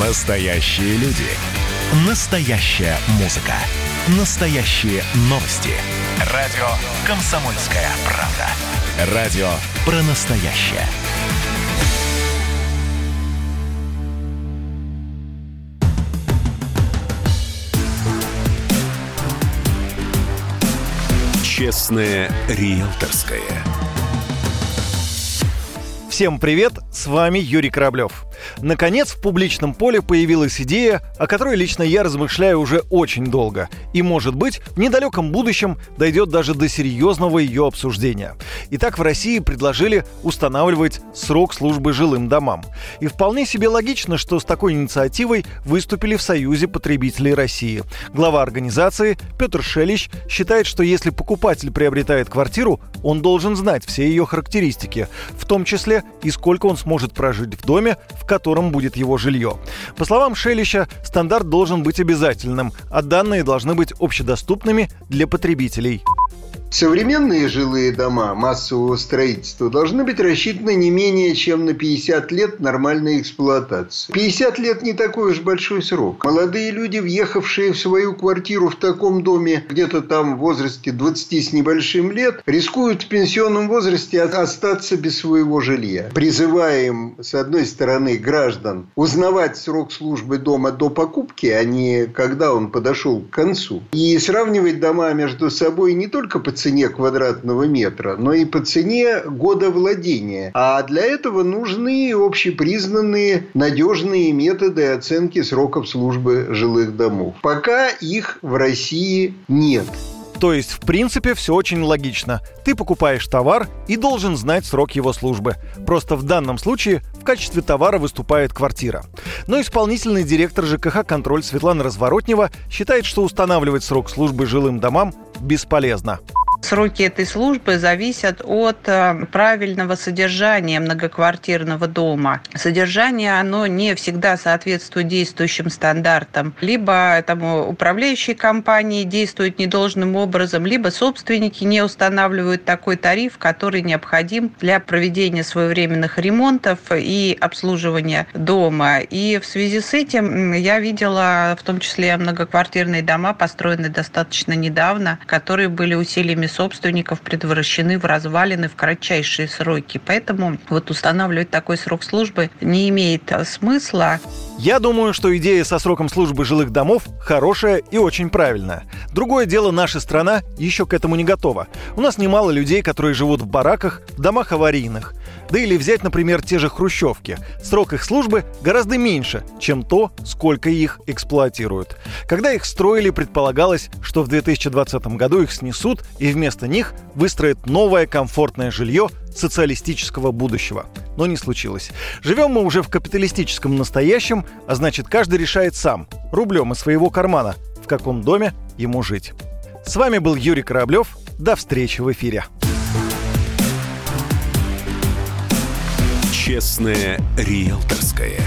Настоящие люди. Настоящая музыка. Настоящие новости. Радио «Комсомольская правда». Радио про настоящее. Честное риэлторское. Всем привет, с вами Юрий Кораблев. Наконец, в публичном поле появилась идея, о которой лично я размышляю уже очень долго. И, может быть, в недалеком будущем дойдет даже до серьезного ее обсуждения. Итак, в России предложили устанавливать срок службы жилым домам. И вполне себе логично, что с такой инициативой выступили в Союзе потребителей России. Глава организации Петр Шелищ считает, что если покупатель приобретает квартиру, он должен знать все ее характеристики, в том числе и сколько он сможет прожить в доме, в котором будет его жилье. По словам Шелища, стандарт должен быть обязательным, а данные должны быть общедоступными для потребителей. Современные жилые дома массового строительства должны быть рассчитаны не менее чем на 50 лет нормальной эксплуатации. 50 лет не такой уж большой срок. Молодые люди, въехавшие в свою квартиру в таком доме, где-то там в возрасте 20 с небольшим лет, рискуют в пенсионном возрасте остаться без своего жилья. Призываем, с одной стороны, граждан узнавать срок службы дома до покупки, а не когда он подошел к концу. И сравнивать дома между собой не только по цене квадратного метра, но и по цене года владения. А для этого нужны общепризнанные надежные методы оценки сроков службы жилых домов. Пока их в России нет. То есть, в принципе, все очень логично. Ты покупаешь товар и должен знать срок его службы. Просто в данном случае в качестве товара выступает квартира. Но исполнительный директор ЖКХ «Контроль» Светлана Разворотнева считает, что устанавливать срок службы жилым домам бесполезно. Сроки этой службы зависят от э, правильного содержания многоквартирного дома. Содержание, оно не всегда соответствует действующим стандартам. Либо там, управляющие компании действуют недолжным образом, либо собственники не устанавливают такой тариф, который необходим для проведения своевременных ремонтов и обслуживания дома. И в связи с этим я видела в том числе многоквартирные дома, построенные достаточно недавно, которые были усилиями собственников предотвращены в развалины в кратчайшие сроки. Поэтому вот устанавливать такой срок службы не имеет смысла. Я думаю, что идея со сроком службы жилых домов хорошая и очень правильная. Другое дело, наша страна еще к этому не готова. У нас немало людей, которые живут в бараках, в домах аварийных. Да или взять, например, те же хрущевки. Срок их службы гораздо меньше, чем то, сколько их эксплуатируют. Когда их строили, предполагалось, что в 2020 году их снесут и вместо них выстроят новое комфортное жилье социалистического будущего. Но не случилось. Живем мы уже в капиталистическом настоящем, а значит каждый решает сам, рублем из своего кармана, в каком доме ему жить. С вами был Юрий Кораблев. До встречи в эфире. Честное риэлторское.